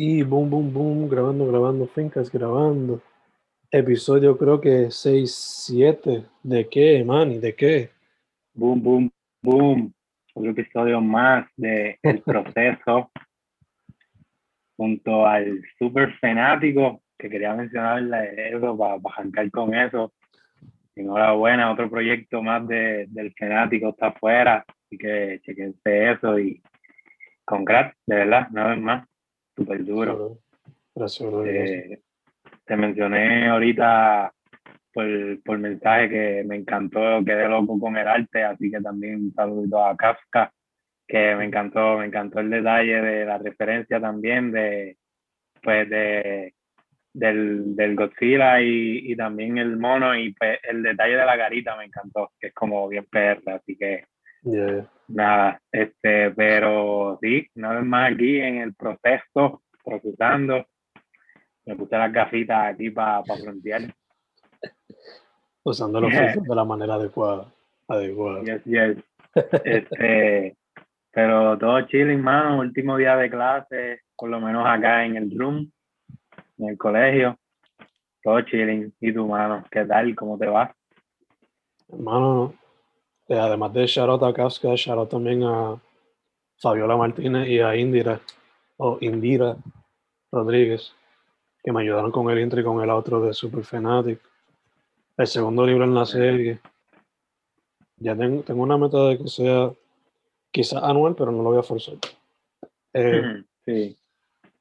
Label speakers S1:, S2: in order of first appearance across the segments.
S1: Y boom, boom, boom, grabando, grabando, fincas, grabando. Episodio creo que 6, 7. ¿De qué, man? ¿De qué?
S2: Boom, boom, boom. Otro episodio más de El Proceso. junto al super fanático, que quería mencionarle eso para, para arrancar con eso. Enhorabuena, otro proyecto más de, del fanático está afuera. Así que chequense eso y congrats, de verdad, una vez más súper duro.
S1: Gracias,
S2: eh, te mencioné ahorita por, por mensaje que me encantó, quedé loco con el arte, así que también un saludo a Kafka, que me encantó, me encantó el detalle de la referencia también de, pues de, del, del Godzilla y, y también el mono y pues el detalle de la garita me encantó, que es como bien perra, así que Nada, este, pero sí, una vez más aquí en el proceso, procesando. Me puse las gafitas aquí para pa frontear.
S1: Usando los filtros de la manera adecuada. adecuada.
S2: Yes, yes. Este, pero todo chilling, mano. Último día de clase, por lo menos acá en el room, en el colegio. Todo chilling. ¿Y tu mano? ¿Qué tal? ¿Cómo te va?
S1: Hermano, eh, además de Charlotte a Casca, Charlotte también a Fabiola Martínez y a Indira, o Indira Rodríguez, que me ayudaron con el intro y con el outro de Super Fanatic. El segundo libro en la serie. Ya tengo, tengo una meta de que sea quizás anual, pero no lo voy a forzar. Eh,
S2: sí.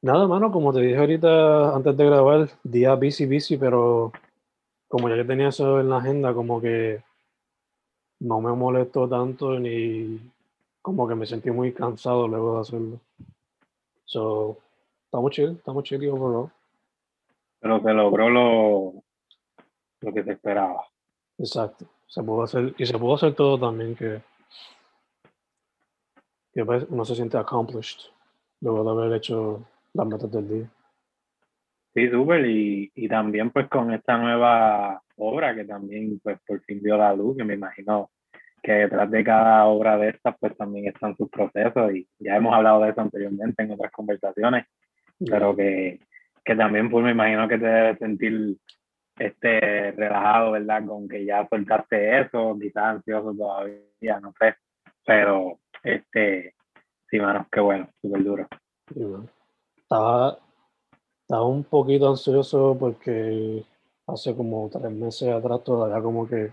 S1: Nada, mano, como te dije ahorita antes de grabar, día busy, busy, pero como ya que tenía eso en la agenda, como que no me molestó tanto ni como que me sentí muy cansado luego de hacerlo. So, estamos chill, estamos chill y overall.
S2: Pero se logró lo, lo que se esperaba.
S1: Exacto. Se pudo hacer, y se pudo hacer todo también que, que pues, uno se siente accomplished luego de haber hecho las metas del día.
S2: Sí, súper. Y, y también pues con esta nueva obra que también pues por fin dio la luz, que me imagino que detrás de cada obra de estas pues también están sus procesos y ya hemos hablado de eso anteriormente en otras conversaciones, pero que, que también pues me imagino que te debes sentir este relajado, ¿verdad? Con que ya soltaste eso, quizás ansioso todavía, no sé, pero este, sí, mano, qué bueno, súper duro.
S1: Estaba, estaba un poquito ansioso porque hace como tres meses atrás todavía como que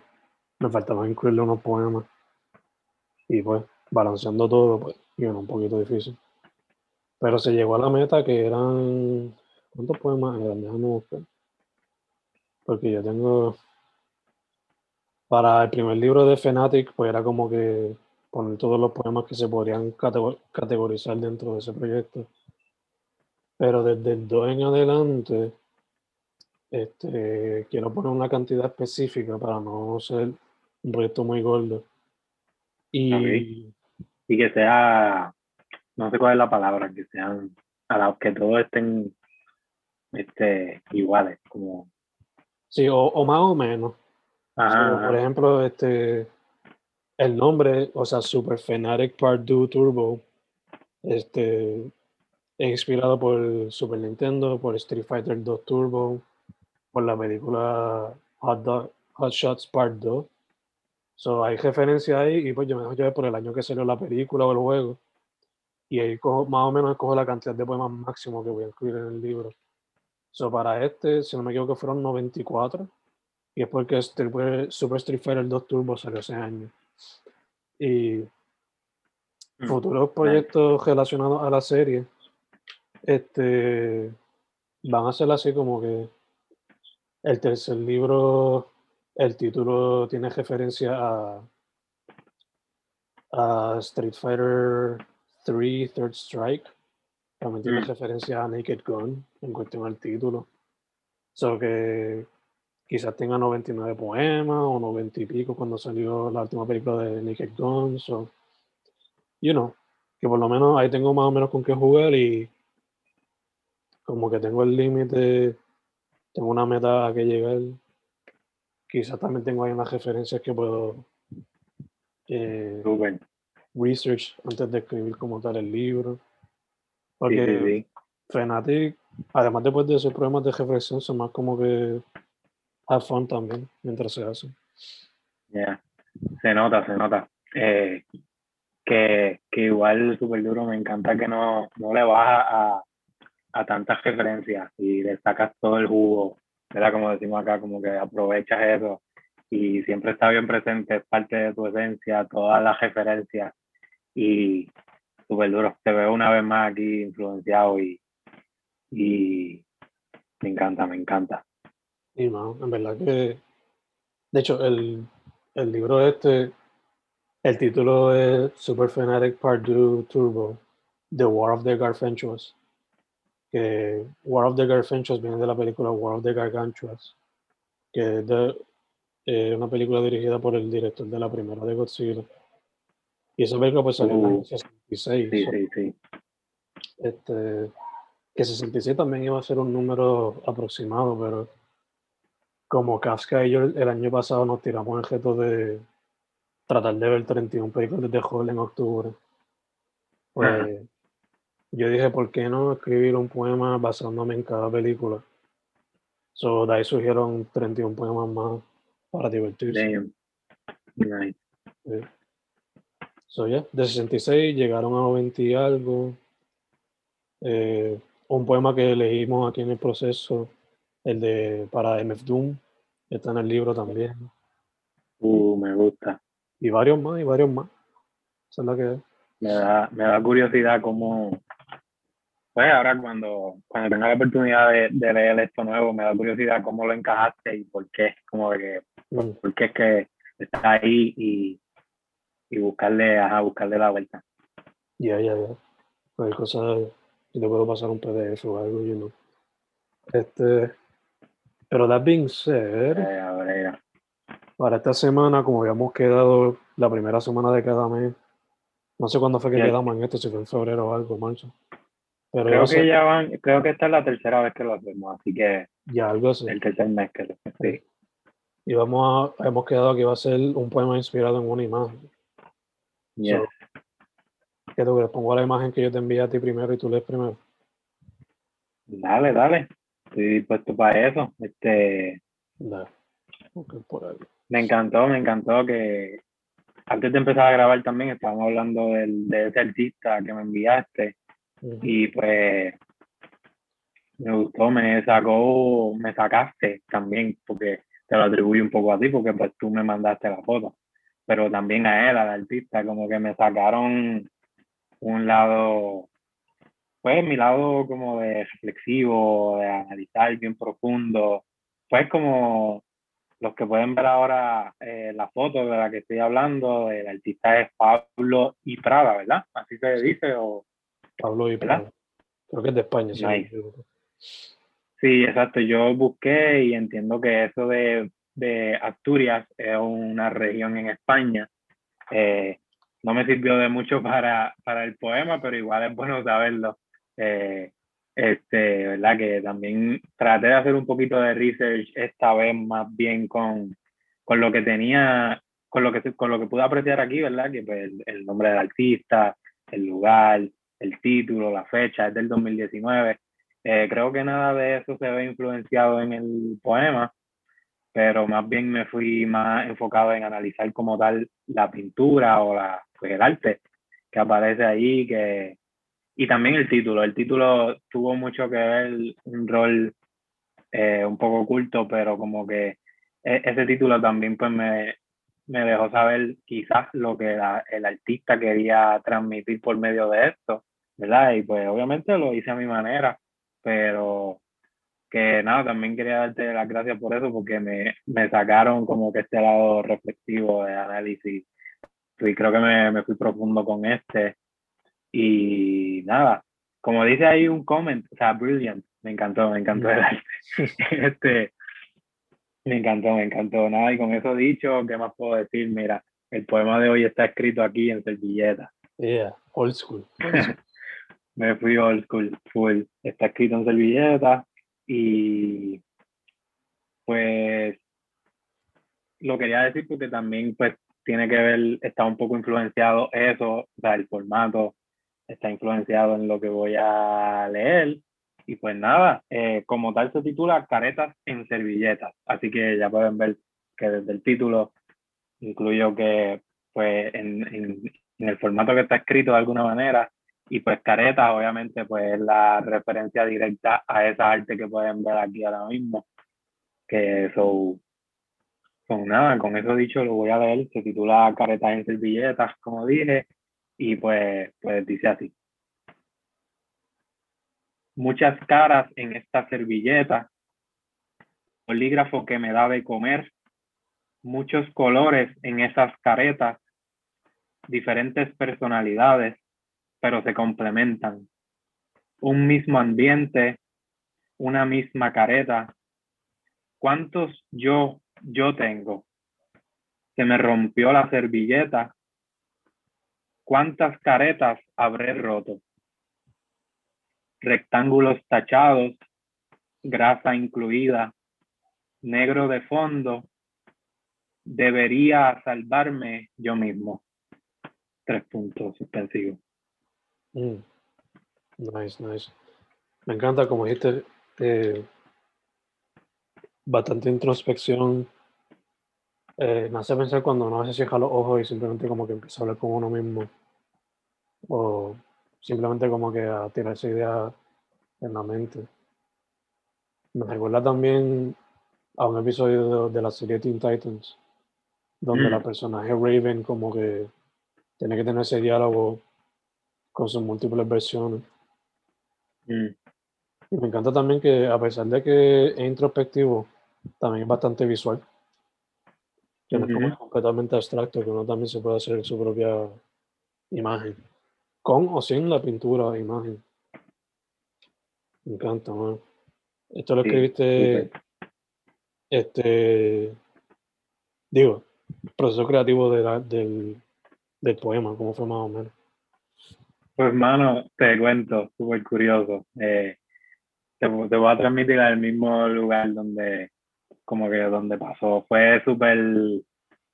S1: me faltaba incluirle unos poemas. Y pues, balanceando todo, pues, y un poquito difícil. Pero se llegó a la meta que eran. ¿Cuántos poemas eran? Déjame buscar. Porque yo tengo. Para el primer libro de Fanatic, pues era como que poner todos los poemas que se podrían categorizar dentro de ese proyecto. Pero desde el 2 en adelante, este, quiero poner una cantidad específica para no ser un proyecto muy gordo. Y,
S2: y que sea, no sé cuál es la palabra, que sean, a la, que todos estén este, iguales, como...
S1: Sí, o, o más o menos. por ejemplo, este, el nombre, o sea, Super Fanatic Part 2 Turbo, este, es inspirado por Super Nintendo, por Street Fighter 2 Turbo, por la película Hot, Hot Shots Part 2. So, hay referencia ahí y pues yo me dejo llevar por el año que salió la película o el juego. Y ahí cojo, más o menos escojo la cantidad de poemas máximo que voy a incluir en el libro. So, para este, si no me equivoco, fueron 94. Y es porque este, Super Street Fighter 2 Turbo salió ese año. Y mm, futuros proyectos relacionados a la serie este, van a ser así como que el tercer libro, el título tiene referencia a, a Street Fighter 3 Third Strike. También tiene mm. referencia a Naked Gun en cuestión al título. So que quizás tenga 99 poemas o 90 y pico cuando salió la última película de Naked Gun. So, you know, que por lo menos ahí tengo más o menos con qué jugar y como que tengo el límite tengo una meta a que llegar. Quizás también tengo ahí unas referencias que puedo eh, research antes de escribir como tal el libro. Porque Fanatic, además después de esos problemas de reflexión, son más como que have fun también mientras se hace.
S2: Ya, se nota, se nota. Eh, que, que igual súper duro, me encanta que no, no le baja a, a tantas referencias y le sacas todo el jugo, ¿verdad? Como decimos acá, como que aprovechas eso y siempre está bien presente, es parte de tu esencia, todas las referencias y súper duro. Te veo una vez más aquí influenciado y, y me encanta, me encanta.
S1: Y no, en verdad que, de hecho, el, el libro este, el título es Super Fanatic Part 2 Turbo, The War of the Garfantuas. Que War of the Garfantuas viene de la película War of the Gargantuas, que es de, eh, una película dirigida por el director de la primera de Godzilla. Y esa película pues salió en el 66. Uh, sí, sí, sí. Este, que 66 también iba a ser un número aproximado, pero como Kafka y yo el año pasado nos tiramos el reto de tratar de ver 31 películas de Hall en octubre. Pues yo dije, ¿por qué no escribir un poema basándome en cada película? So, de ahí surgieron 31 poemas más para divertirse. Nice. So, yeah, de 66 llegaron a 90 y algo. Eh, un poema que leímos aquí en el proceso, el de para MF Doom, está en el libro también.
S2: Uh, me gusta.
S1: Y varios más, y varios más. Eso es que
S2: Me da, me da curiosidad cómo, pues ahora cuando, cuando tenga la oportunidad de, de, leer esto nuevo, me da curiosidad cómo lo encajaste y por qué, como que, mm. por qué es que está ahí y, y buscarle, ajá, buscarle la vuelta.
S1: Ya, ya, ya. Hay cosas, y te puedo pasar un PDF o algo, you know. Este, pero that being said, eh, para esta semana, como habíamos quedado la primera semana de cada mes, no sé cuándo fue que quedamos en esto, si fue en febrero o algo, marzo
S2: creo que ya van, creo que esta es la tercera vez que lo hacemos, así que
S1: ya algo así.
S2: El tercer mes que lo sí.
S1: Y vamos a, hemos quedado que va a ser un poema inspirado en una imagen.
S2: Yes.
S1: que tú pongo la imagen que yo te envié a ti primero y tú lees primero.
S2: Dale, dale. Estoy dispuesto para eso. Este.
S1: Dale.
S2: por Me encantó, me encantó que antes de empezar a grabar también estábamos hablando del, de ese artista que me enviaste y pues me gustó, me sacó, me sacaste también, porque te lo atribuyo un poco a ti, porque pues tú me mandaste la foto, pero también a él, al artista, como que me sacaron un lado, pues mi lado como de reflexivo, de analizar bien profundo, pues como los que pueden ver ahora eh, la foto de la que estoy hablando, el artista es Pablo y Prada, ¿verdad? Así se dice, o
S1: Pablo y Creo que es de España.
S2: Sí. exacto. Yo busqué y entiendo que eso de, de Asturias es una región en España. Eh, no me sirvió de mucho para, para el poema, pero igual es bueno saberlo. Eh, este, ¿verdad? Que también traté de hacer un poquito de research esta vez más bien con, con lo que tenía, con lo que, con lo que pude apreciar aquí, ¿verdad? Que pues, el, el nombre del artista, el lugar, el título, la fecha, es del 2019. Eh, creo que nada de eso se ve influenciado en el poema, pero más bien me fui más enfocado en analizar como tal la pintura o la, pues el arte que aparece ahí, que, y también el título. El título tuvo mucho que ver, un rol eh, un poco oculto, pero como que e, ese título también pues me, me dejó saber quizás lo que el artista quería transmitir por medio de esto, ¿verdad? Y pues obviamente lo hice a mi manera, pero que nada, también quería darte las gracias por eso, porque me, me sacaron como que este lado reflexivo de análisis. Y creo que me, me fui profundo con este. Y nada, como dice ahí un comment, o sea, brilliant, me encantó, me encantó el arte. este, me encantó, me encantó. Nada, y con eso dicho, ¿qué más puedo decir? Mira, el poema de hoy está escrito aquí en servilleta.
S1: Yeah, old school.
S2: me fui old school, full. Está escrito en servilleta y pues lo quería decir porque también pues tiene que ver, está un poco influenciado eso, o sea, el formato está influenciado en lo que voy a leer y pues nada, eh, como tal se titula Caretas en servilletas. Así que ya pueden ver que desde el título incluyo que pues en, en, en el formato que está escrito de alguna manera y pues caretas obviamente pues es la referencia directa a esa arte que pueden ver aquí ahora mismo que eso con nada con eso dicho lo voy a leer se titula caretas en servilletas como dije y pues pues dice así muchas caras en esta servilleta bolígrafo que me da de comer muchos colores en esas caretas diferentes personalidades pero se complementan. Un mismo ambiente, una misma careta. ¿Cuántos yo, yo tengo? Se me rompió la servilleta. ¿Cuántas caretas habré roto? Rectángulos tachados, grasa incluida, negro de fondo. Debería salvarme yo mismo. Tres puntos suspensivos.
S1: Mm. Nice, nice. Me encanta, como dijiste, eh, bastante introspección. Eh, me hace pensar cuando uno a veces cierra los ojos y simplemente como que empieza a hablar con uno mismo. O simplemente como que a esa idea en la mente. Me recuerda también a un episodio de, la serie Teen Titans, donde la mm. personaje Raven como que tiene que tener ese diálogo con sus múltiples versiones. Mm. Y me encanta también que a pesar de que es introspectivo, también es bastante visual. Que no es como completamente abstracto, que uno también se puede hacer su propia imagen. Con o sin la pintura de imagen. Me encanta, Esto lo escribiste, este, digo, proceso creativo del, del poema, ¿cómo fue más o menos?
S2: Pues, mano, te cuento, súper curioso. Eh, te, te, voy a transmitir al mismo lugar donde, como que donde pasó. Fue súper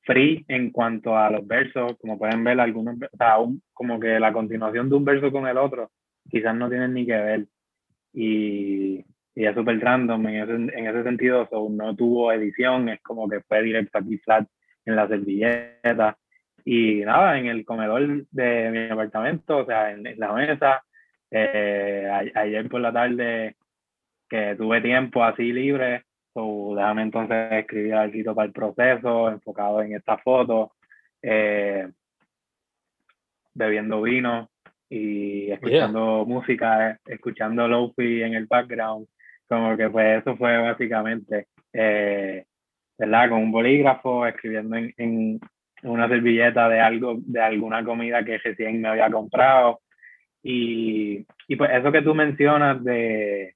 S2: free en cuanto a los versos, como pueden ver, algunos, o sea, como que la continuación de un verso con el otro, quizás no tienen ni que ver. Y, y es súper random en ese, en ese sentido, no tuvo edición, es como que fue directo aquí flat en la servilleta y nada, en el comedor de mi apartamento, o sea, en, la mesa, eh, ayer por la tarde que tuve tiempo así libre, so, déjame entonces escribir algo para el proceso, enfocado en esta foto, eh, bebiendo vino y escuchando música, escuchando lofi en el background, como que pues eso fue básicamente, eh, ¿verdad? Con un bolígrafo, escribiendo en, una servilleta de algo, de alguna comida que recién me había comprado. Y, y pues eso que tú mencionas de,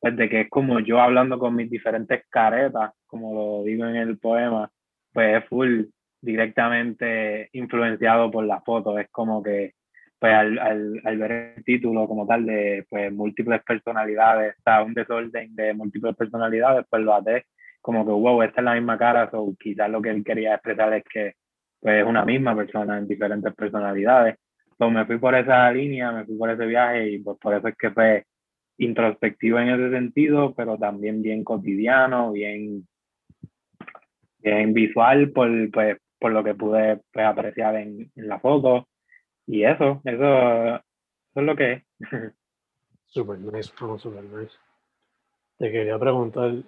S2: pues de que es como yo hablando con mis diferentes caretas, como lo digo en el poema, pues es full directamente influenciado por la foto. Es como que pues al, al, al, ver el título como tal de pues múltiples personalidades, o sea, un desorden de múltiples personalidades, pues lo hace como que, wow, esta es la misma cara, o quizás lo que él quería expresar es que pues, es una misma persona en diferentes personalidades. Entonces me fui por esa línea, me fui por ese viaje y pues por eso es que fue introspectivo en ese sentido, pero también bien cotidiano, bien, bien visual por, pues, por lo que pude pues, apreciar en, en, la foto. Y eso, eso, eso es lo que es.
S1: Super nice, super nice. Te quería preguntar,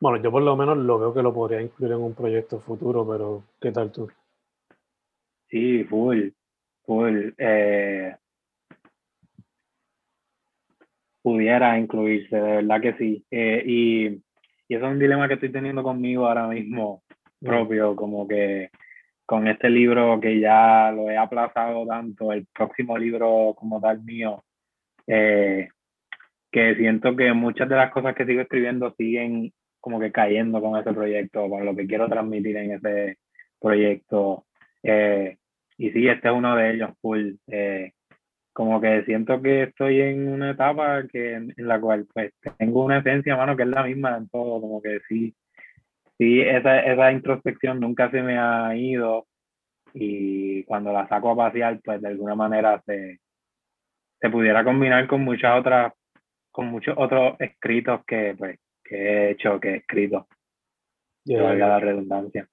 S1: bueno, yo por lo menos lo veo que lo podría incluir en un proyecto futuro, pero ¿qué tal tú?
S2: Sí, full, full. Eh, pudiera incluirse, de verdad que sí. Eh, y, y eso es un dilema que estoy teniendo conmigo ahora mismo mm. propio, como que con este libro que ya lo he aplazado tanto, el próximo libro como tal mío, eh, que siento que muchas de las cosas que sigo escribiendo siguen como que cayendo con ese proyecto, con lo que quiero transmitir en ese proyecto. Eh, y sí, este es uno de ellos, full. Eh, como que siento que estoy en una etapa que, en, la cual pues tengo una esencia, mano, que es la misma en todo, como que sí, sí, esa, esa introspección nunca se me ha ido y cuando la saco a pasear, pues de alguna manera se, se pudiera combinar con muchas otras, con muchos otros escritos que, pues, que he hecho, que he escrito. que valga la redundancia.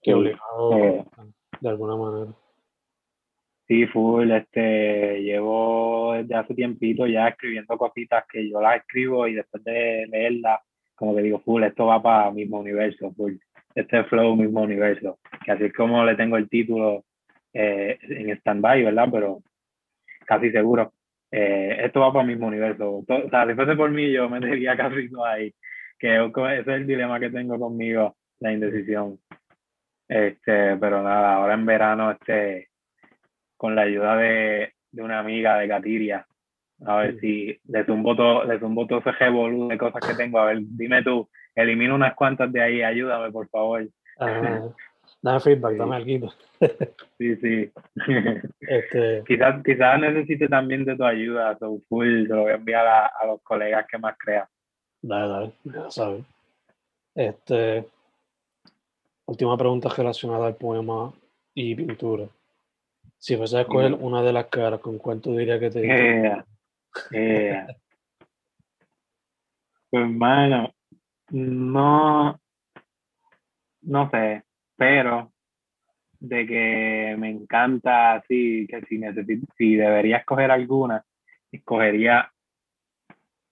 S1: Que obligado eh, de alguna manera.
S2: Sí, full, este, llevo desde hace tiempito ya escribiendo cositas que yo las escribo y después de leerlas, como que digo, full, esto va para mismo universo, full, este flow mismo universo, que así es como le tengo el título eh, en stand-by, ¿verdad? Pero casi seguro. Eh, esto va para mismo universo. o sea, si fuese por mí, yo me diría casi todo ahí. Que ese es el dilema que tengo conmigo, la indecisión. Este, pero nada, ahora en verano, este, con la ayuda de, de una amiga de Gatiria, a ver si le zumbo todo, le zumbo todo ese revolú de cosas que tengo. A ver, dime tú, elimina unas cuantas de ahí, ayúdame, por favor.
S1: Dame feedback, dame algo.
S2: sí, sí. Este... quizás, quizás necesite también de tu ayuda, so full, te lo voy a enviar a, a los colegas que más crean.
S1: Dale, dale, ya sabes. Este, última pregunta relacionada al poema y pintura. Si fuese a escoger una de las caras, ¿con cuánto diría que te
S2: yeah, yeah. Pues, hermano, no, no sé pero de que me encanta, así que si, si debería escoger alguna, escogería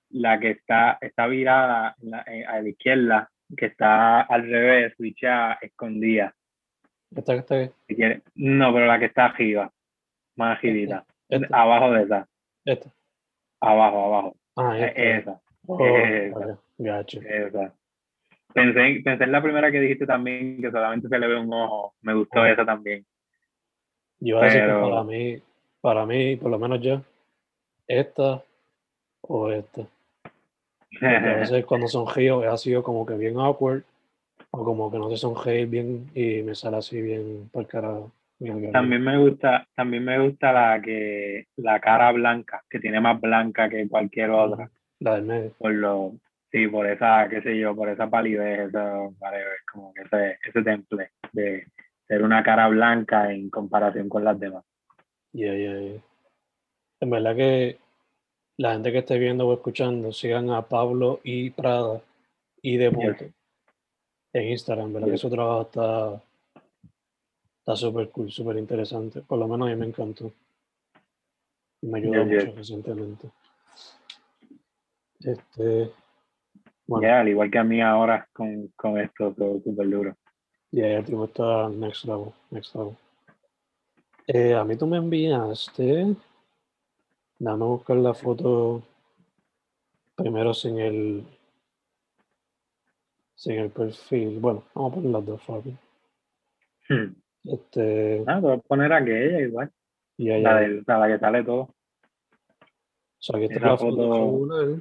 S2: la que está, está virada eh, a la izquierda, que está al revés, switchada, escondida.
S1: ¿Esta que está
S2: aquí? no, pero la que está arriba, más agilita. Abajo de esa.
S1: Esta.
S2: Abajo, abajo.
S1: Ah,
S2: esa.
S1: Oh, esa.
S2: Esa. Pensé, pensé en la primera que dijiste también, que solamente se le ve un ojo. Me gustó esa también.
S1: Yo voy a decir que para mí, para mí, por lo menos yo, esta o esta. a veces cuando sonrío ha sido como que bien awkward o como que no se sonríe bien y me sale así bien por cara.
S2: También me gusta, también me gusta la que la cara blanca, que tiene más blanca que cualquier otra.
S1: La del medio.
S2: Por lo, Sí, por esa, qué sé yo, por esa palidez, como que ese, ese temple de ser una cara blanca en comparación con las demás.
S1: Yeah, yeah, yeah. En verdad que la gente que esté viendo o escuchando sigan a Pablo y Prada y Deporte en Instagram, ¿verdad? Que su trabajo está está súper cool, súper interesante. Por lo menos a mí me encantó. Y me ayudó mucho recientemente. Este,
S2: al igual que a mí ahora con, con esto, todo súper duro.
S1: Ya, el tipo está next level, next level. Eh, a mí tú me enviaste, dame a buscar la foto primero sin el sin el perfil. Bueno, vamos a poner las dos, Fabi.
S2: Hmm.
S1: Este,
S2: ah, voy a poner aquella igual. Yeah, la, de, la, que sale todo. O
S1: sea, aquí está la foto, foto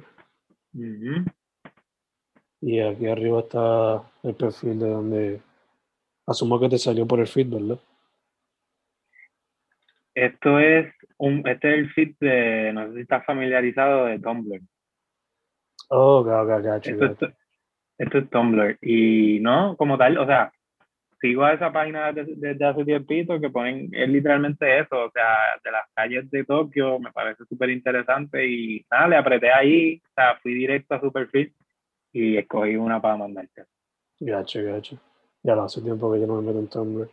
S1: y aquí arriba está el perfil de donde asumo que te salió por el feed, ¿verdad?
S2: Esto es un, este es el feed de, no sé si estás familiarizado de Tumblr.
S1: Oh, ok, ok,
S2: esto, es, esto es Tumblr. Y no, como tal, o sea, sigo a esa página desde, desde hace tiempito que ponen, es literalmente eso, o sea, de las calles de Tokio, me parece súper interesante y nada, le apreté ahí, o sea, fui directo a su perfil y escogí una para mandarte.
S1: Gacho, gacho. Ya lo hace tiempo que yo no me meto en Tumblr.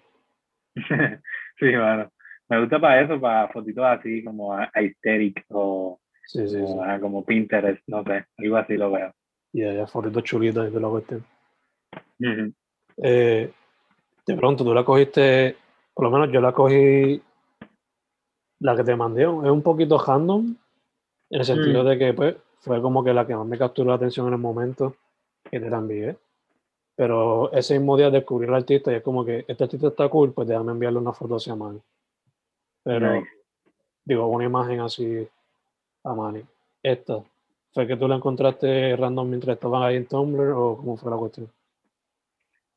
S2: sí, bueno. Me gusta para eso, para fotitos así como aesthetic o
S1: sí, sí,
S2: como, Pinterest, no sé, algo así lo veo.
S1: Ya, ya, fotitos chulitos de la cuestión. eh, de pronto, tú la cogiste, por lo menos yo la cogí, la que te mandé es un poquito random, en el sentido mm. de que, pues, fue como que la que más me capturó la atención en el momento que te la envié. Pero ese mismo día descubrí al artista y es como que este artista está cool, pues déjame enviarle una foto hacia Manny. Pero, digo, una imagen así a Manny. Esta, ¿fue que tú la encontraste random mientras estaban ahí en Tumblr o cómo fue la cuestión?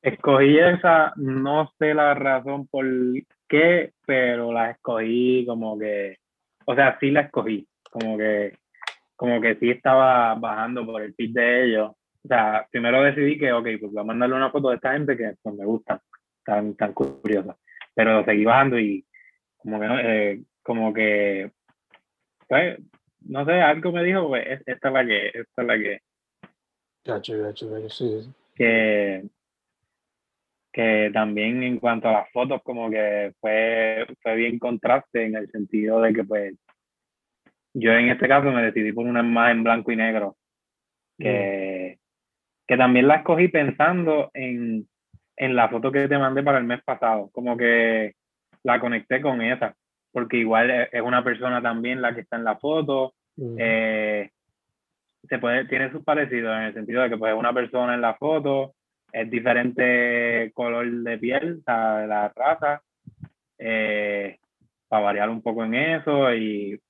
S2: Escogí esa, no sé la razón por qué, pero la escogí como que, o sea, sí la escogí, como que como que sí estaba bajando por el feed de ellos. O sea, primero decidí que, ok, pues voy a mandarle una foto de esta gente que pues, me gusta, tan, tan curiosa. Pero seguí bajando y como que, eh, como que pues, no sé, algo me dijo, pues, esta es la que, esta es la que.
S1: Gacho, gacho, gacho, sí.
S2: Que, que también en cuanto a las fotos, como que fue, fue bien contraste en el sentido de que, pues, yo en este caso me decidí por una más en blanco y negro, que, mm. que también la escogí pensando en, en la foto que te mandé para el mes pasado, como que la conecté con esa, porque igual es una persona también la que está en la foto, mm. eh, se puede, tiene sus parecidos en el sentido de que pues una persona en la foto, es diferente color de piel, de la raza, eh, para variar un poco en eso y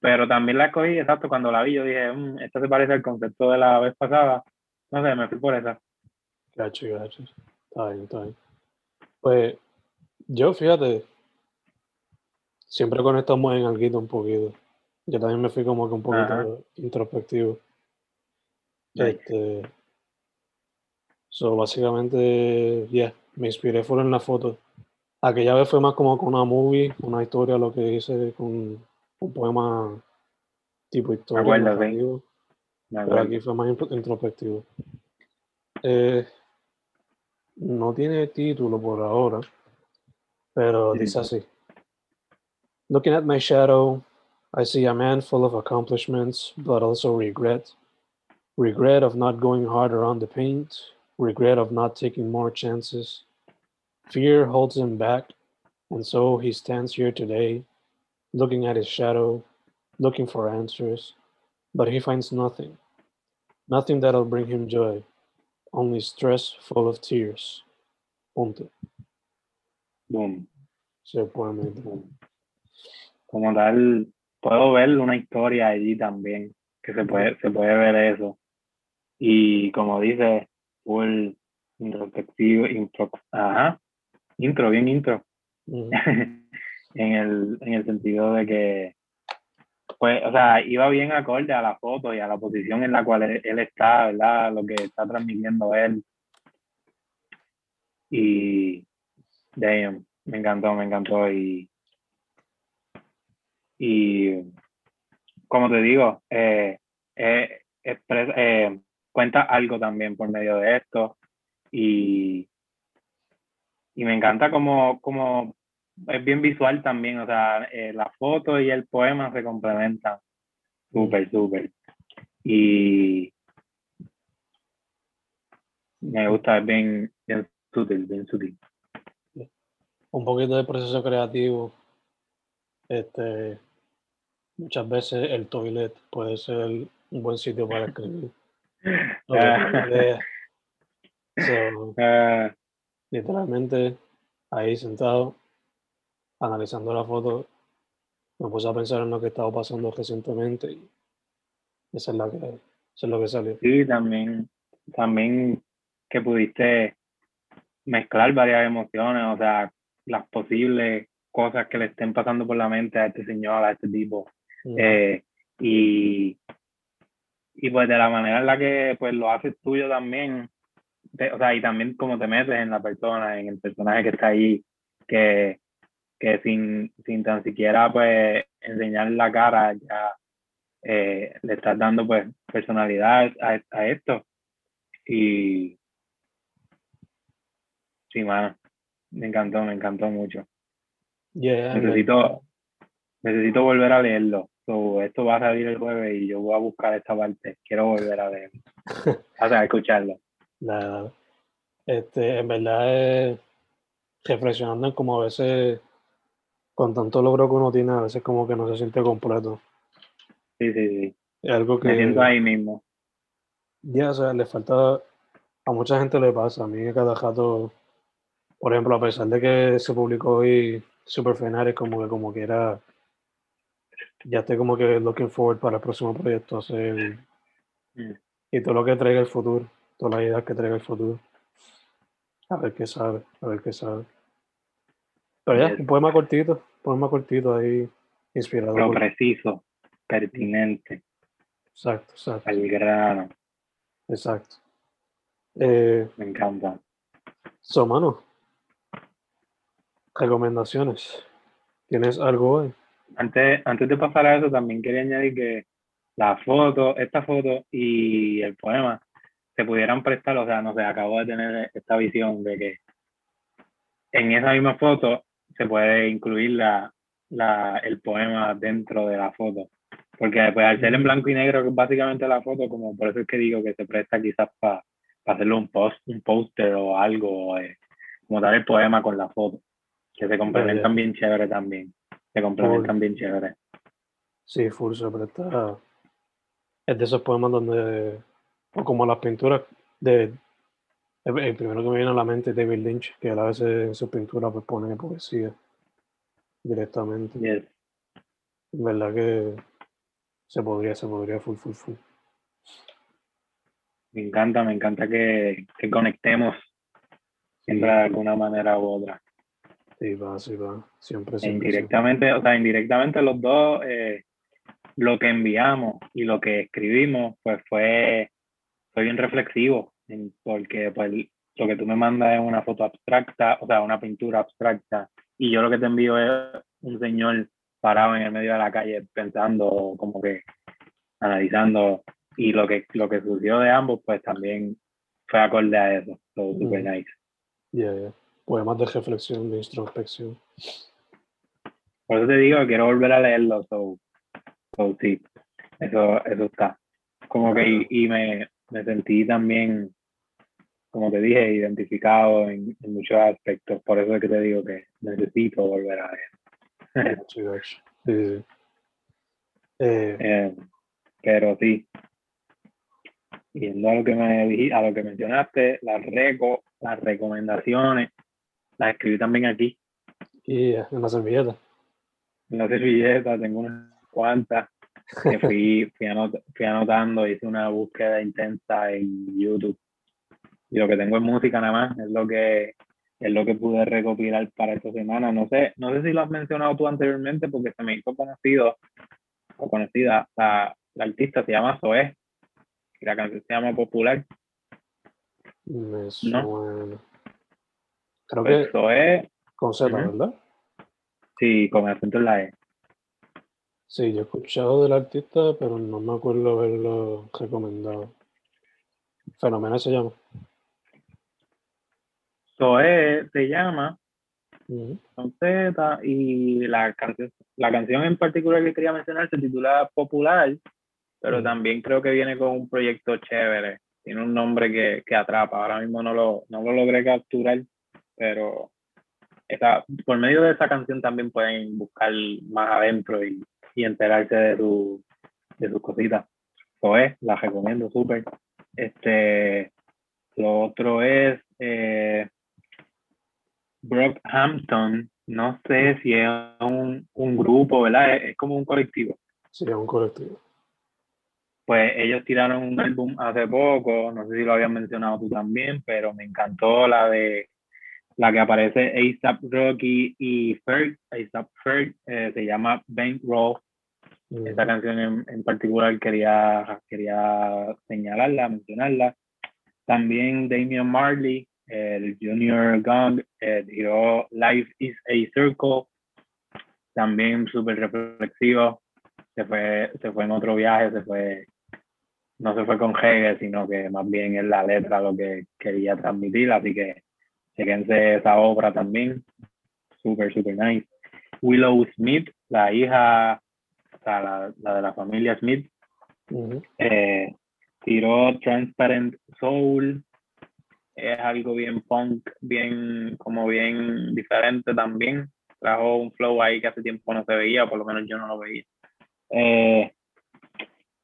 S2: pero también la escogí, exacto, cuando la vi yo dije, mmm, esto se parece al concepto de la vez pasada. No sé, me fui por esa.
S1: Gacho, gacho. Está bien, está bien. Pues yo, fíjate, siempre conectamos en algo un poquito. Yo también me fui como que un poquito introspectivo. Este, so, básicamente, yeah, me inspiré fuera en la foto. Aquella vez fue más como con una movie, una historia, lo que hice con un poema tipo historia. pero aquí fue más introspectivo. Eh, no tiene título por ahora, pero dice así. Looking at my shadow, I see a man full of accomplishments, but also regret. Regret of not going harder on the paint, regret of not taking more chances. Fear holds him back, and so he stands here today, looking at his shadow, looking for answers, but he finds nothing. Nothing that'll bring him joy, only stress full of tears. Punto.
S2: Boom.
S1: Se puede
S2: Como tal, puedo ver una historia allí también, que se puede, se puede ver eso. Y como dice, full introspectivo, intro, ajá, intro, bien intro. -hmm. en el, en el sentido de que, pues, o sea, iba bien acorde a la foto y a la posición en la cual él, está, ¿verdad? Lo que está transmitiendo él. Y, damn, me encantó, me encantó. Y, y como te digo, eh, eh, eh, cuenta algo también por medio de esto. Y, y me encanta como, como es bien visual también, o sea, la foto y el poema se complementan súper, súper. Y me gusta, es bien, bien sutil, bien sutil.
S1: Un poquito de proceso creativo. Este, muchas veces el toilet puede ser un buen sitio para escribir. Ah. literalmente ahí sentado analizando la foto, me puse a pensar en lo que estaba pasando recientemente y eso es, la que, eso es lo que salió.
S2: Sí, también, también que pudiste mezclar varias emociones, o sea, las posibles cosas que le estén pasando por la mente a este señor, a este tipo. Eh, y, y pues de la manera en la que pues lo haces tuyo también, o sea, y también como te metes en la persona, en el personaje que está ahí, que que sin, sin tan siquiera pues enseñar la cara ya eh, le estás dando pues personalidad a, a esto. Y sí mano me encantó me encantó mucho. Necesito necesito volver a leerlo esto va a salir el jueves y yo voy a buscar esta parte quiero volver a leerlo o sea escucharlo
S1: nada este en verdad es reflexionando en como a veces con tanto logro que uno tiene, a veces como que no se siente completo.
S2: Sí, sí, sí.
S1: Es algo que...
S2: Me siento ahí mismo.
S1: Ya, o sea, le falta... A mucha gente le pasa. A mí cada rato, por ejemplo, a pesar de que se publicó hoy Super Fenares, como que como que era... Ya estoy como que looking forward para el próximo proyecto. Hacer, mm. Y todo lo que traiga el futuro. Todas las ideas que traiga el futuro. A ver qué sabe, a ver qué sabe. Pero ya, un poema cortito, poema cortito ahí, inspirado.
S2: Pero preciso, pertinente.
S1: Exacto, exacto.
S2: Al grano.
S1: Exacto. Eh,
S2: Me encanta.
S1: So, mano, recomendaciones. ¿Tienes algo hoy?
S2: Antes, antes de pasar a eso, también quería añadir que la foto, esta foto y el poema se pudieran prestar, o sea, no sé, acabo de tener esta visión de que en esa misma foto se puede incluir la, la, el poema dentro de la foto. Porque después al ser en blanco y negro, que es básicamente la foto, como por eso es que digo que se presta quizás para hacerle un post, un póster o algo, eh, como dar el poema con la foto, que se complementan bien chévere también, se complementan bien chévere.
S1: Sí, full se presta es de esos poemas donde, o como las pinturas de, el, primero que me viene a la mente es David Lynch, que él a veces en su pintura pues pone poesía directamente.
S2: Yes.
S1: verdad que se podría, se podría full, full, full.
S2: Me encanta, me encanta que, que conectemos siempre de alguna manera u otra.
S1: Sí, va, sí, va. Siempre,
S2: e siempre. Indirectamente, o sea, indirectamente los dos eh, lo que enviamos y lo que escribimos, pues fue, fue bien reflexivo, porque pues lo que tú me mandas es una foto abstracta, o sea, una pintura abstracta, y yo lo que te envío es un señor parado en el medio de la calle pensando, como que analizando, y lo que, lo que surgió de ambos, pues también fue acorde a eso, todo super nice.
S1: Yeah, yeah. Poemas de reflexión, de introspección.
S2: Por eso te digo, quiero volver a leerlo, so sí, eso, eso está. Como que y, me, me, sentí también, como te dije, identificado en, muchos aspectos. Por eso es que te digo que necesito volver a
S1: ver. sí, sí.
S2: Eh, eh, pero sí. Yendo a lo que me a lo que mencionaste, las reco, las recomendaciones, las escribí también aquí.
S1: Y en la servilleta.
S2: En la servilleta tengo una cuantas que fui, fui, anotando, hice una búsqueda intensa en YouTube. Y lo que tengo es música nada más, es lo que es lo que pude recopilar para esta semana. No sé, no sé si lo has mencionado tú anteriormente porque se me hizo conocido o conocida la, la artista se llama Zoé y la canción se llama Popular.
S1: Me suena. Creo que
S2: Zoé.
S1: Con Z, ¿verdad?
S2: Sí, con acento en la E.
S1: Sí, yo he escuchado del artista, pero no me acuerdo haberlo recomendado. Fenomenal se llama.
S2: Zoe se llama. Con Z y la canción, la canción en particular que quería mencionar se titula Popular, pero también creo que viene con un proyecto chévere. Tiene un nombre que, que atrapa. Ahora mismo no lo, no lo logré capturar, pero esa, por medio de esa canción también pueden buscar más adentro y y enterarse de, su, de sus cositas. Eso es, la recomiendo súper. Este, lo otro es eh, Brockhampton. No sé si es un, un grupo, ¿verdad? Es, como un colectivo.
S1: Sí, es un colectivo.
S2: Pues ellos tiraron un álbum hace poco, no sé si lo habían mencionado tú también, pero me encantó la de la que aparece ASAP Rocky y Ferg, ASAP Ferg, eh, se llama Bankroll esta canción en, particular quería, quería señalarla, mencionarla. También Damian Marley, el Junior Gong, eh, Life is a Circle. También súper reflexivo. Se fue, se fue en otro viaje, se fue, no se fue con Hegel, sino que más bien es la letra lo que quería transmitir. Así que chequense esa obra también. Súper, súper nice. Willow Smith, la hija la, de la familia Smith. Eh, tiró Transparent Soul, es algo bien punk, bien, como bien diferente también. Trajo un flow ahí que hace tiempo no se veía, por lo menos yo no lo veía. Eh,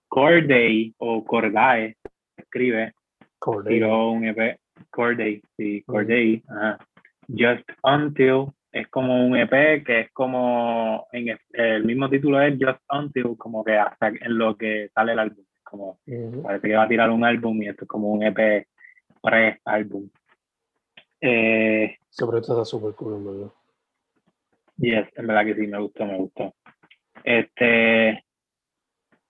S2: Corday o Cordae, escribe, tiró un EP, Corday, sí, Corday, Just Until, es como un EP que es como en el, mismo título es Just Until, como que hasta en lo que sale el álbum. Como parece que va a tirar un álbum y esto es como un EP pre-álbum. Eh,
S1: Sobre todo está súper cool, en verdad.
S2: Yes, en verdad que sí, me gustó, me gustó. Este,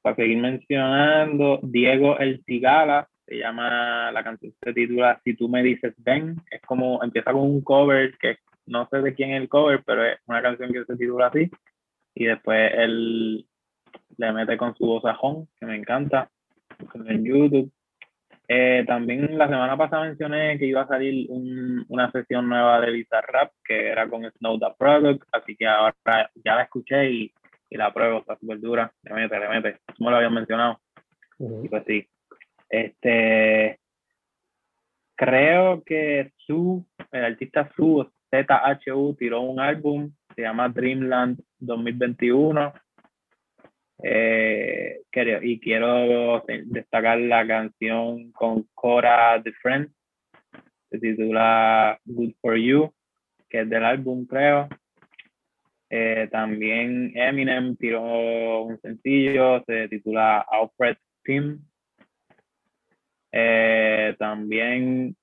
S2: para seguir mencionando, Diego El Cigala, se llama, la canción se titula Si tú me dices ven, es como, empieza con un cover que no sé de quién es el cover, pero es una canción que se titula así. Y después él le mete con su voz sajón, que me encanta, en YouTube. Eh, también la semana pasada mencioné que iba a salir una sesión nueva de Bizarrap, que era con Snow the Product, así que ahora ya la escuché y, y la pruebo, está súper dura, le mete, le mete, como lo había mencionado. Y pues sí. Este, creo que Su, el artista Su, ZHU, tiró un álbum, se llama Dreamland 2021 eh, y quiero destacar la canción con Cora The Friend, se titula Good For You, que es del álbum, creo. Eh, también Eminem tiró un sencillo, se titula Alfred Team. Eh, también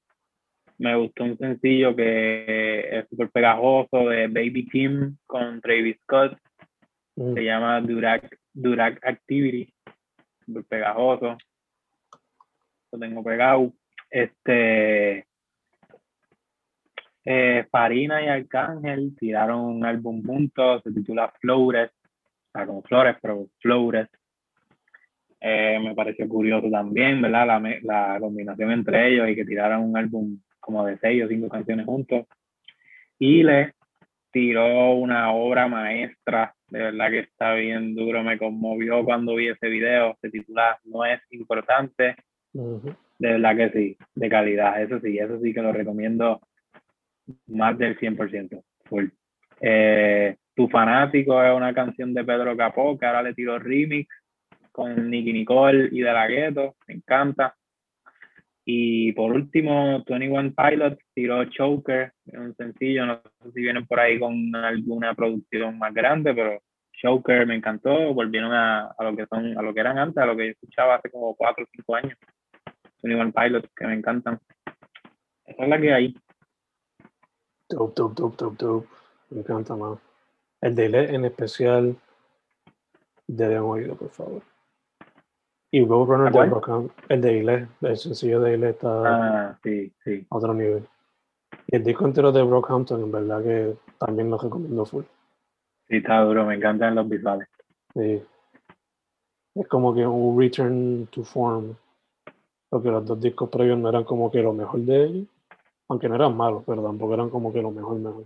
S2: me gustó un sencillo que es súper pegajoso de Baby Kim con Travis Scott. Mm. Se llama Durac Durac Activity, muy pegajoso. Lo tengo pegado. Este. Eh, Farina y Arcángel tiraron un álbum juntos, se titula Flores, o sea, como flores, pero Flores. Eh, me pareció curioso también, ¿verdad? La, la combinación entre ellos y que tiraron un álbum como de seis o cinco canciones juntos. Y le tiró una obra maestra de verdad que está bien duro, me conmovió cuando vi ese video, se titula No es importante, de verdad que sí, de calidad, eso sí, eso sí que lo recomiendo más del 100%. Full. Eh, tu fanático es una canción de Pedro Capó, que ahora le tiro remix con Nicky Nicole y De Ghetto, me encanta. Y por último, 21 Pilots tiró Choker, un sencillo, no sé si vienen por ahí con alguna producción más grande, pero Choker me encantó, volvieron a, a, lo que son, a lo que eran antes, a lo que yo escuchaba hace como 4 o 5 años. 21 Pilots, que me encantan. Esa es la que hay.
S1: Dope, dope, dope, dope, dope. Me encanta más. El de en especial, deben oírlo, por favor. Y Roadrunner de Rock el de Ile, el sencillo de Ile está
S2: ah, sí, sí.
S1: a otro nivel. Y el disco entero de Brockhampton, en verdad que también lo recomiendo full.
S2: Sí, está duro, me encantan los visuales.
S1: Sí. Es como que un return to form. Porque los dos discos previos no eran como que lo mejor de ellos. Aunque no eran malos, pero tampoco eran como que lo mejor, mejor.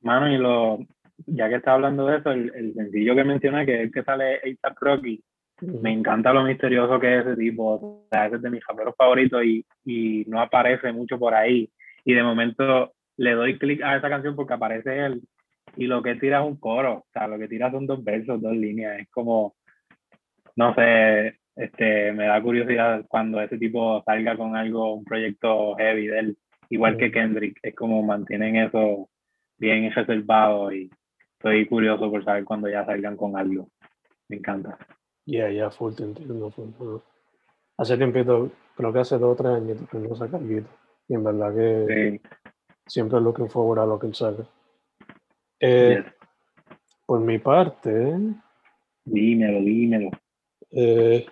S2: Mano, y lo, ya que está hablando de eso, el, el sencillo que mencioné, que es el que sale A$AP Rocky, me encanta lo misterioso que es ese tipo. O sea, ese es de mis raperos favoritos y, y, no aparece mucho por ahí. Y de momento le doy clic a esa canción porque aparece él y lo que tira es un coro. O sea, lo que tira son dos versos, dos líneas. Es como, no sé, este, me da curiosidad cuando ese tipo salga con algo, un proyecto heavy de él. Igual que Kendrick, es como mantienen eso bien reservado y estoy curioso por saber cuando ya salgan con algo. Me encanta.
S1: Ya, ya, full, te entiendo, full. Hace tiempo, creo que hace dos o tres años que no saca Y en verdad que siempre lo que forward a lo que él saca. Eh, por mi parte.
S2: Dímelo, dímelo.
S1: Eh,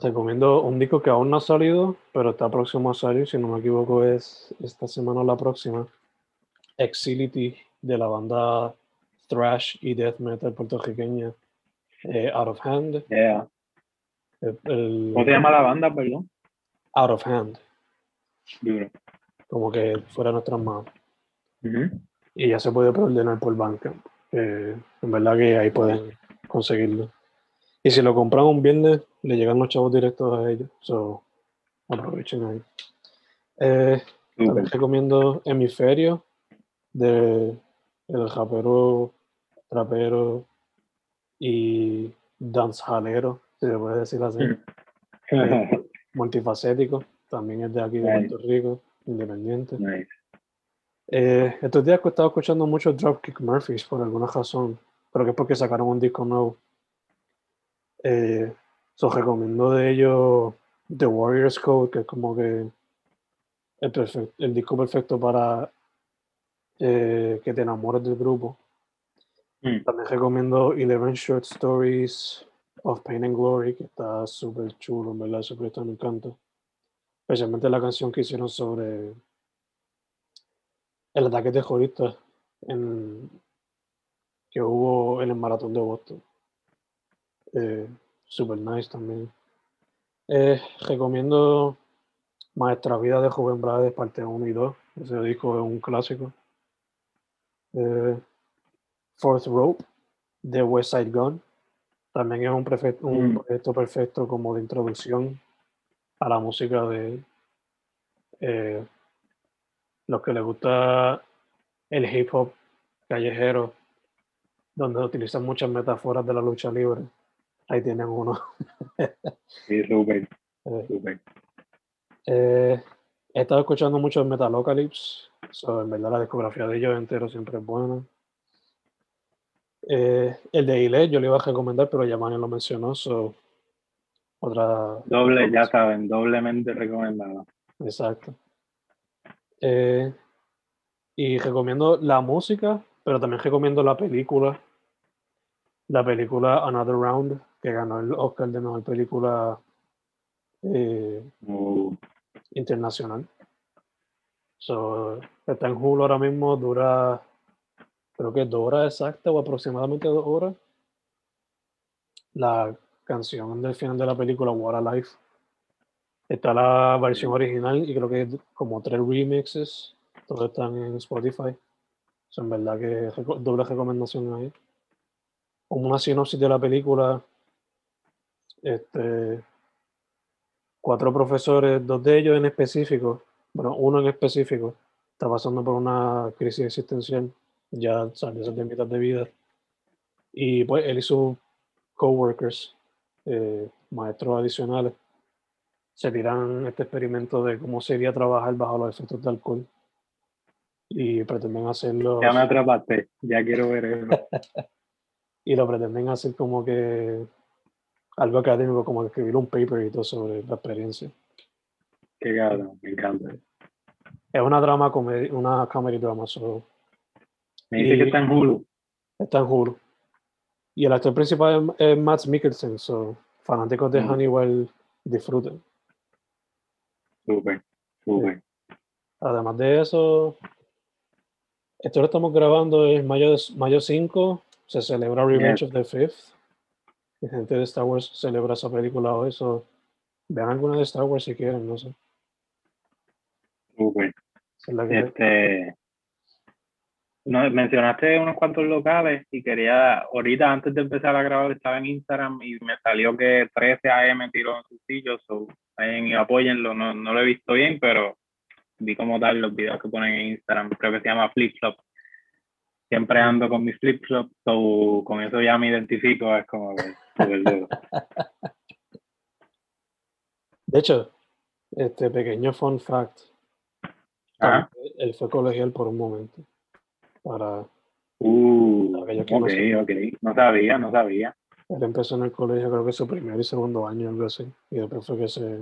S1: recomiendo un disco que aún no ha salido, pero está próximo a salir, si no me equivoco, es esta semana o la próxima. Exility de la banda thrash y death metal puertorriqueña eh, Out of Hand.
S2: ¿Cómo se llama la banda, perdón?
S1: Out of Hand. Como que fuera nuestras manos. Y ya se puede preordenar por banca. en verdad que ahí pueden conseguirlo. Y si lo compran un viernes, le llegan los chavos directos a ellos. So, aprovechen ahí. Eh, también recomiendo Hemisferio de el rapero, trapero y danzalero, si se puede decir así. Eh, multifacético, también es de aquí de Puerto Rico, independiente. Eh, estos días he estado escuchando mucho Dropkick Murphys por alguna razón. Creo que es porque sacaron un disco nuevo. Eh, so recomiendo de ellos The Warriors Code, que es como que el, el disco perfecto para eh, que te enamores del grupo. Mm. También recomiendo Eleven Short Stories of Pain and Glory, que está súper chulo, en verdad, proyecto me encanta. Especialmente la canción que hicieron sobre el ataque terrorista en, que hubo en el maratón de Boston. Eh, super nice también. Eh, recomiendo Maestra Vida de Joven Blades, parte 1 y 2. Ese disco es un clásico. Eh, Fourth Rope de West Side Gun. También es un, un mm. proyecto perfecto como de introducción a la música de eh, los que les gusta el hip hop callejero, donde utilizan muchas metáforas de la lucha libre. Ahí tienen uno.
S2: sí, súper. Eh,
S1: eh, he estado escuchando mucho Metalocalypse. So, en verdad la discografía de ellos entero siempre es buena. Eh, el de Ile yo le iba a recomendar, pero ya Mani lo mencionó. So, otra.
S2: Doble, ya saben, doblemente recomendado.
S1: Exacto. Eh, y recomiendo la música, pero también recomiendo la película. La película Another Round, que ganó el Oscar de mejor película eh, uh. internacional. So, está en Hulu ahora mismo, dura creo que dos horas exactas o aproximadamente dos horas. La canción del final de la película, What a Life. Está la versión original y creo que como tres remixes. Todos están en Spotify. Son verdad que doble recomendación ahí. Como una sinopsis de la película. Este, cuatro profesores, dos de ellos en específico, bueno, uno en específico, está pasando por una crisis existencial ya salió de mitad de vida. Y pues él y sus coworkers, eh, maestros adicionales, se tiran este experimento de cómo sería trabajar bajo los efectos de alcohol. Y pretenden hacerlo.
S2: Ya me atrapaste, ya quiero ver eso.
S1: y lo pretenden hacer como que algo académico, como escribir un paper y todo sobre la experiencia.
S2: Qué cabrón, me encanta.
S1: Es una drama, una comedy drama, solo
S2: me dice que está en Hulu.
S1: Está en Hulu. Y el actor principal es, Matt Mikkelsen, so fanáticos de mm. Hannibal disfruten.
S2: Súper, súper.
S1: Además de eso, esto lo estamos grabando en mayo, mayo 5, se celebra Revenge of the Fifth. La gente de Star Wars celebra esa película hoy, so vean alguna de Star Wars si quieren, no sé.
S2: Súper. Este, no, mencionaste unos cuantos locales y quería, ahorita antes de empezar a grabar estaba en Instagram y me salió que 13 AM tiró en su sitio, so, apóyenlo, no, no lo he visto bien, pero vi como tal los videos que ponen en Instagram, creo que se llama Flip Flop. Siempre ando con mis flip flops, so, con eso ya me identifico, es como que
S1: De hecho, este pequeño fun fact, él fue colegial por un momento para,
S2: uh, ok, ok. No sabía, no sabía.
S1: Él empezó en el colegio, creo que su primer y segundo año, algo así. Y después fue que se.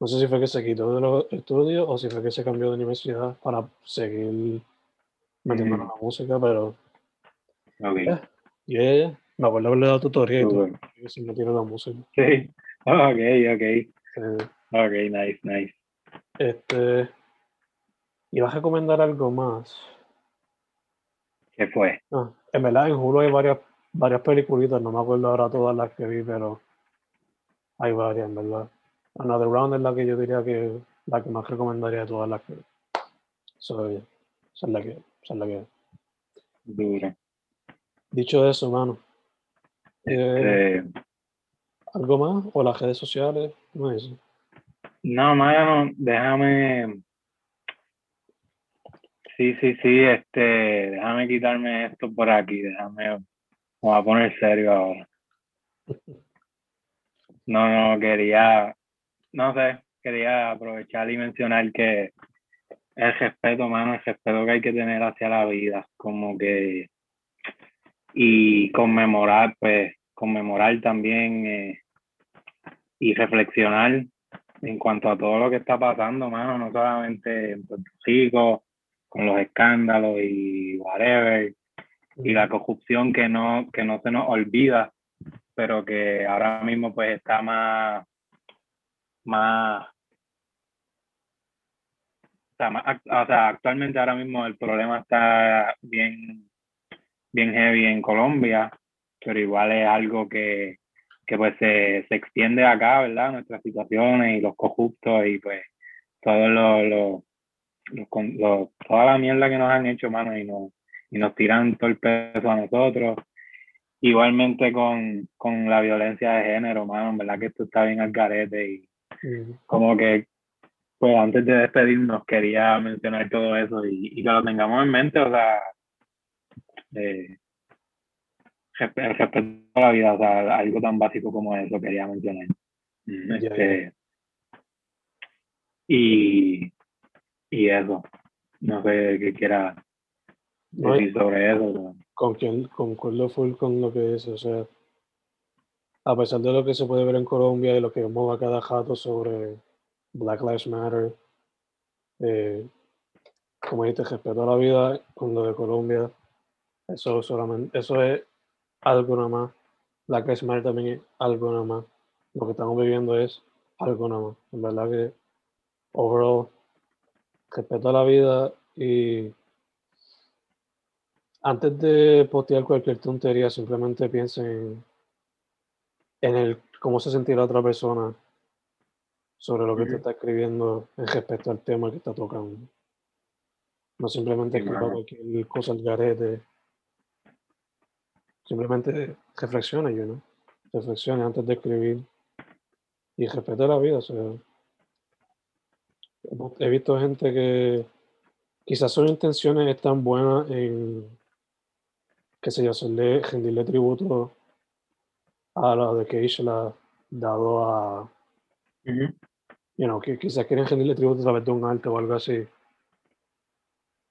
S1: No sé si fue que se quitó de los estudios o si fue que se cambió de universidad para seguir metiendo en la música, pero.
S2: Ok.
S1: Yeah, Me acuerdo haberle dado tutorial y se metió en la música.
S2: Sí. ok, ok. Ok, nice, nice.
S1: Este. ¿Y vas a recomendar algo más?
S2: ¿Qué fue?
S1: Ah, en verdad, en Hulu hay varias, varias peliculitas, no me acuerdo ahora todas las que vi, pero hay varias, en verdad. Another Round es la que yo diría que la que más recomendaría de todas las que vi. So, esa es la que, esa es la que.
S2: Dura.
S1: Dicho eso, mano. Eh, este ¿Algo más? ¿O las redes sociales? No, eso.
S2: no, mano, déjame Sí, sí, sí, este, déjame quitarme esto por aquí, déjame, me voy a poner serio ahora. No, no, quería, no sé, quería aprovechar y mencionar que el respeto, mano, el respeto que hay que tener hacia la vida, como que, y conmemorar, pues, conmemorar también eh, y reflexionar en cuanto a todo lo que está pasando, mano, no solamente en Puerto Rico, con los escándalos y whatever, y la corrupción que no, que no se nos olvida, pero que ahora mismo pues está más, más, o sea, actualmente ahora mismo el problema está bien, bien heavy en Colombia, pero igual es algo que, que pues se, se extiende acá, ¿verdad? Nuestras situaciones y los corruptos y pues todo lo, lo, lo, toda la mierda que nos han hecho, mano, y nos, y nos tiran todo el peso a nosotros. Igualmente con, con la violencia de género, mano, verdad que esto está bien al garete y como que, pues antes de despedirnos quería mencionar todo eso y, y que lo tengamos en mente, o sea, eh, respeto a la vida, o sea, algo tan básico como eso quería mencionar. Este, y, y eso, no sé qué quiera decir sobre eso.
S1: Con quien concuerdo full con lo que dice, o sea, a pesar de lo que se puede ver en Colombia y lo que vemos a cada jato sobre Black Lives Matter, eh, como dijiste, respeto a la vida con lo de Colombia, eso solamente, eso es algo nada más. Black Lives Matter también es algo nada más. Lo que estamos viviendo es algo nada más. En verdad que overall respeto a la vida y antes de postear cualquier tontería, simplemente piensen en, el cómo se sentirá otra persona sobre lo que te está escribiendo en respecto al tema que está tocando. No simplemente escriba cualquier cosa al garete. Simplemente reflexione, yo, ¿no? Reflexione antes de escribir y respete la vida. O sea, he visto gente que quizás sus intenciones están buenas en, qué sé yo, hacerle, rendirle tributo a la de que ha dado a, you know, que quizás quieren rendirle tributo a través de un arte o algo así.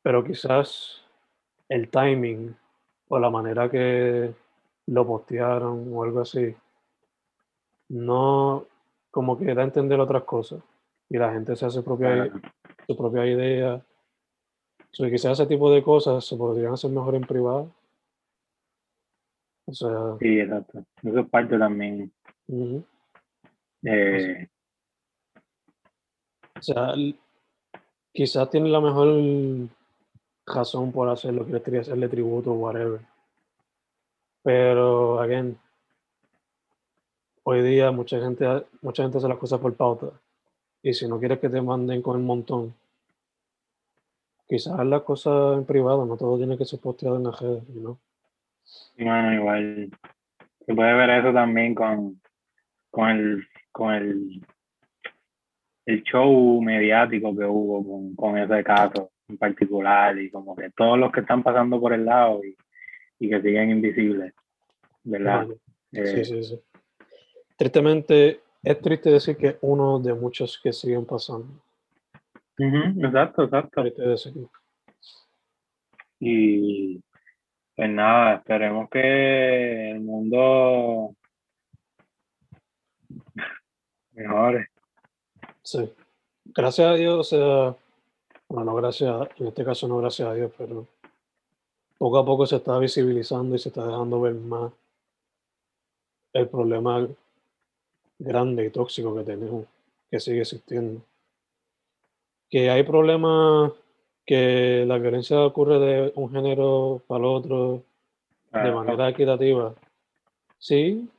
S1: Pero quizás el timing o la manera que lo postearon o algo así, no como que da a entender otras cosas y la gente se hace propia, su propia idea. So, quizás ese tipo de cosas se podrían hacer mejor en privado.
S2: O sea, sí, exacto. Eso es parte también.
S1: Eh, o sea, quizás tiene la mejor razón por hacer lo que quería hacerle tributo o whatever. Pero, again, hoy día mucha gente, mucha gente hace las cosas por pauta. Y si no quieres que te manden con el montón, quizás las cosas en privado, no todo tiene que ser posteado en la red, ¿no?
S2: Bueno, igual. Se puede ver eso también con, con el, con el, el show mediático que hubo con, con ese caso en particular y como que todos los que están pasando por el lado y, y que siguen invisibles, ¿verdad?
S1: Sí, eh, sí, sí. Tristemente, es triste decir que uno de muchos que siguen pasando.
S2: exacto, exacto. Y pues nada, esperemos que el mundo mejore.
S1: Sí. Gracias a Dios, o sea, bueno, no gracias, en este caso no gracias a Dios, pero poco a poco se está visibilizando y se está dejando ver más el problema grande y tóxico que tenemos, que sigue existiendo. Que hay problemas que la violencia ocurre de un género para el otro de manera equitativa. Sí,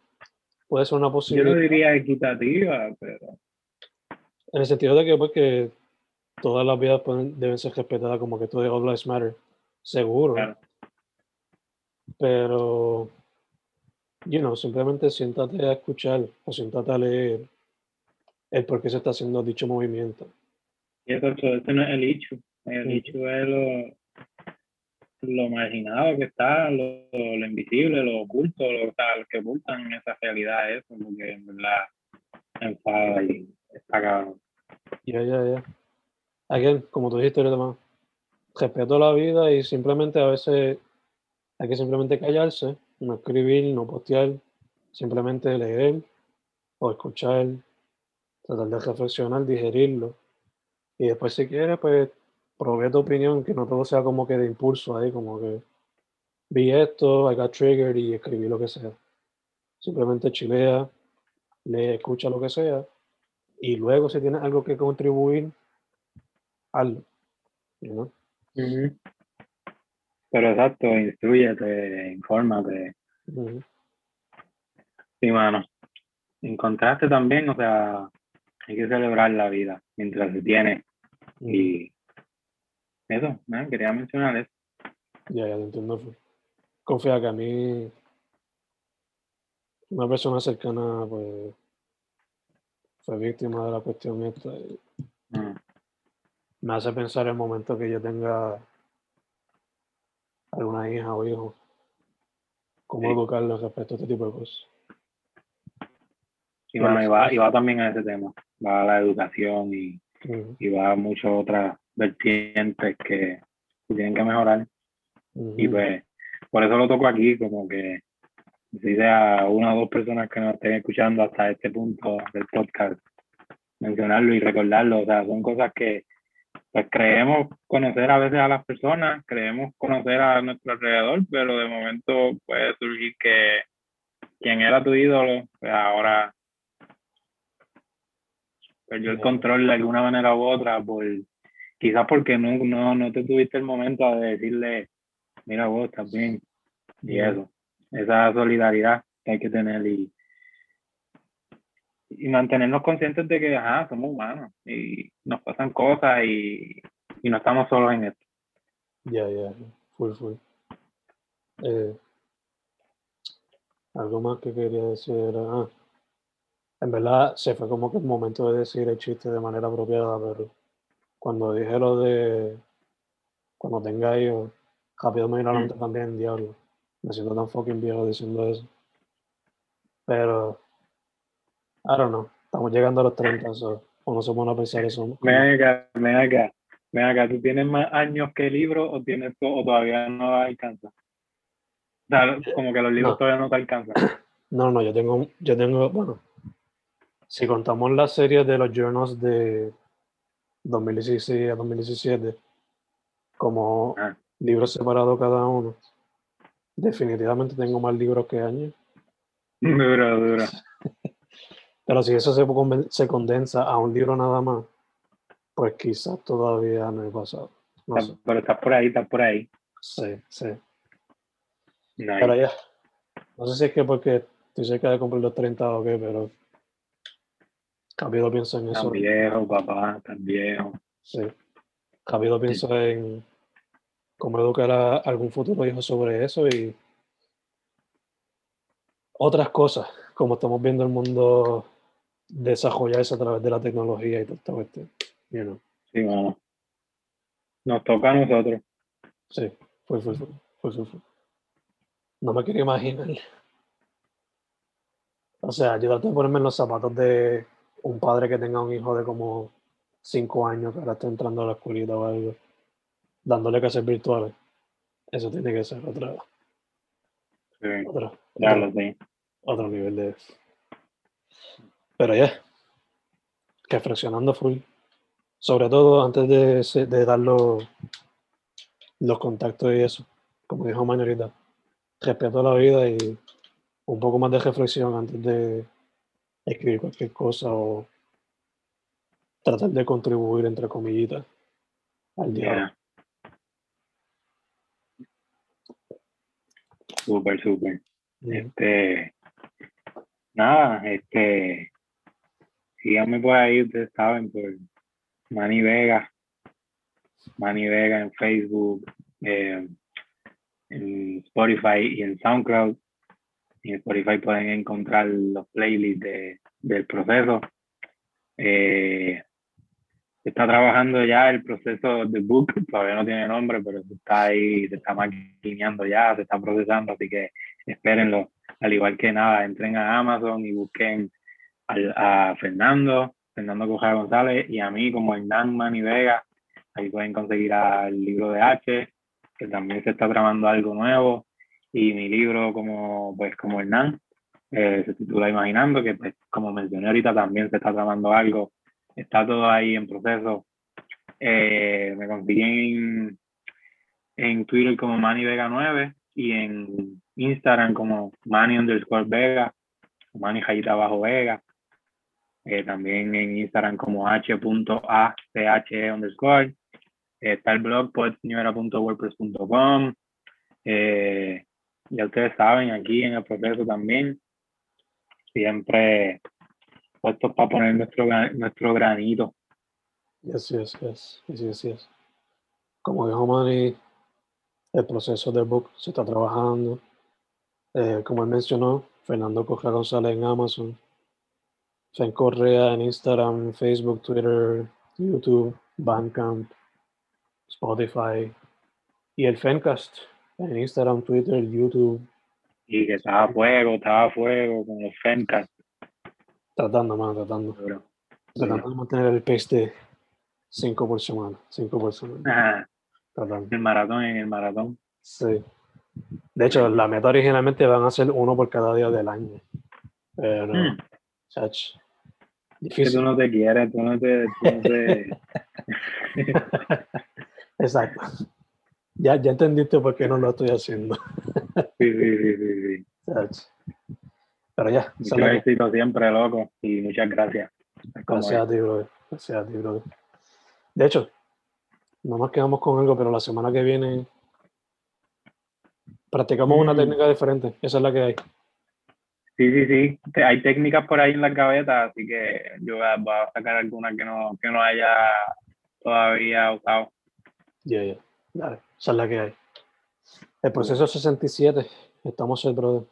S1: puede ser una posibilidad.
S2: Yo no diría equitativa, pero...
S1: En el sentido de que, pues, que todas las vidas deben ser respetadas, como que todo All Lives Matter, seguro. Pero you know, simplemente siéntate a escuchar o siéntate a leer el por qué se está haciendo dicho movimiento.
S2: Y eso, este no es el hecho. El hecho es lo, lo marginado que está, lo, lo invisible, lo oculto, lo, que ocultan esa realidad, eso, porque en verdad enfada y está cabrón.
S1: Ya, ya, ya. Again, como tú dijiste ahorita respeto la vida y simplemente a veces hay que simplemente callarse no escribir, no postear, simplemente leer o escuchar, tratar de reflexionar, digerirlo. Y después si quieres, pues provee tu opinión, que no todo sea como que de impulso ahí, como que vi esto, I got triggered y escribí lo que sea. Simplemente chilea, lee, escucha lo que sea. Y luego si tienes algo que contribuir, hazlo.
S2: Pero exacto, instruyete, infórmate. Sí, mano. Encontraste también, o sea, hay que celebrar la vida mientras se tiene. Y eso, quería mencionar eso.
S1: Ya, ya te entiendo. Confía que a mí, una persona cercana, pues, fue víctima de la cuestión esta. Mm. Me hace pensar el momento que yo tenga alguna hija o hijo, cómo educarlos respecto a este tipo de cosas.
S2: Y bueno, y va, y va también a ese tema, va a la educación y, y va a muchas otras vertientes que tienen que mejorar. Y pues, por eso lo toco aquí, como que si sea una o dos personas que nos estén escuchando hasta este punto del podcast, mencionarlo y recordarlo. O sea, son cosas que pues creemos conocer a veces a las personas, creemos conocer a nuestro alrededor, pero de momento puede surgir que quien era tu ídolo, pues ahora perdió el control de alguna manera u otra, por, quizás porque no, no, no te tuviste el momento de decirle, mira vos estás bien, y eso, esa solidaridad que hay que tener y, y mantenernos conscientes de que ajá, somos humanos y nos pasan cosas y, y no estamos solos en esto.
S1: Ya, ya, full, full. Eh, algo más que quería decir era, ah, en verdad se fue como que el momento de decir el chiste de manera apropiada, pero cuando dije lo de cuando tenga hijos, rápido me vino a mm. también, diablo. Me siento tan fucking viejo diciendo eso. Pero I don't know. Estamos llegando a los 30, so, o no se pone a pensar eso.
S2: Ven acá, ven acá. Ven acá, ¿tú tienes más años que el libro o, tienes, o todavía no alcanza? O sea, como que los libros todavía no te alcanzan.
S1: No, no, yo tengo, yo tengo, bueno, si contamos la serie de los journals de 2016 a 2017, como ah. libros separados cada uno, definitivamente tengo más libros que años.
S2: Dura, dura.
S1: Pero si eso se, se condensa a un libro nada más, pues quizás todavía no he pasado.
S2: Pero estás por ahí, estás por ahí.
S1: Sí, sí. Pero ya, no sé si es que porque estoy cerca de cumplir los 30 o qué, pero Cabido pienso en eso.
S2: Tan viejo, papá, tan viejo.
S1: Sí. Cabido pienso en cómo educar a algún futuro hijo sobre eso y otras cosas, como estamos viendo el mundo desarrollarse a través de la tecnología y todo esto. Este,
S2: Sí, vamos. Nos toca a nosotros.
S1: Sí, fue, fue, fue, fue, No me quiero imaginar. O sea, yo trato de ponerme en los zapatos de un padre que tenga un hijo de como cinco años que ahora está entrando a la escuelita o algo, dándole clases virtuales. Eso tiene que ser otra.
S2: Sí, otro, otro,
S1: otro nivel de. Pero ya, que fraccionando full. Sobre todo antes de, de dar los, contactos y eso, como dijo Mañorita, respeto a la vida y un poco más de reflexión antes de escribir cualquier cosa o tratar de contribuir, entre comillitas, al día.
S2: Súper, súper. Este, nada, este, síganme por ahí, ustedes saben, por Manny Vega, Manny Vega en Facebook, eh, en Spotify y en SoundCloud. En Spotify pueden encontrar los playlists de, del proceso. Eh, está trabajando ya el proceso de book, todavía no tiene nombre, pero está ahí, se está maquineando ya, se está procesando, así que espérenlo. Al igual que nada, entren a Amazon y busquen a Fernando, Fernando Cojada González, y a mí como Hernán Mani Vega. Ahí pueden conseguir el libro de H, que también se está tramando algo nuevo, y mi libro como, pues, como Hernán, eh, se titula Imaginando, que pues, como mencioné ahorita también se está tramando algo, está todo ahí en proceso. Eh, me consiguen en, Twitter como Manny Vega 9 y en Instagram como Manny underscore Vega, Manny Jayita Bajo Vega. Eh, también en Instagram como h.ache underscore. está el blog poetseñora.wordpress.com Eh, ya ustedes saben, aquí en el proceso también, siempre puestos para poner nuestro, nuestro granito.
S1: Yes, yes, yes, yes, yes. Como dijo Manny, el proceso del book se está trabajando. Eh, como él mencionó, Fernando Correa González en Amazon, Fen Correa en Instagram, Facebook, Twitter, YouTube, Bandcamp, Spotify y el Fencast en Instagram, Twitter, YouTube.
S2: Y que estaba a fuego, estaba a fuego con el Fencast.
S1: Tratando, más, tratando. Tratando de mantener el pace de 5 por semana. 5 por semana.
S2: El maratón en el maratón.
S1: Sí. De hecho, la meta originalmente van a ser uno por cada día del año. Pero, hmm. Chach,
S2: difícil. Que tú no te quieres, tú no te...
S1: Exacto. Ya, ya entendiste por qué no lo estoy haciendo.
S2: sí, sí, sí, sí. sí.
S1: Pero ya.
S2: Mucho éxito siempre, loco. Y muchas gracias.
S1: Gracias a ti, brother. Gracias a ti, brother. De hecho, no nos quedamos con algo, pero la semana que viene practicamos una mm. técnica diferente. Esa es la que hay.
S2: Sí, sí, sí. Hay técnicas por ahí en la gavetas, así que yo voy a sacar algunas que no, que no haya todavía usado.
S1: Ya, ya. Dale, esa es la que hay. El proceso 67. Estamos el brother.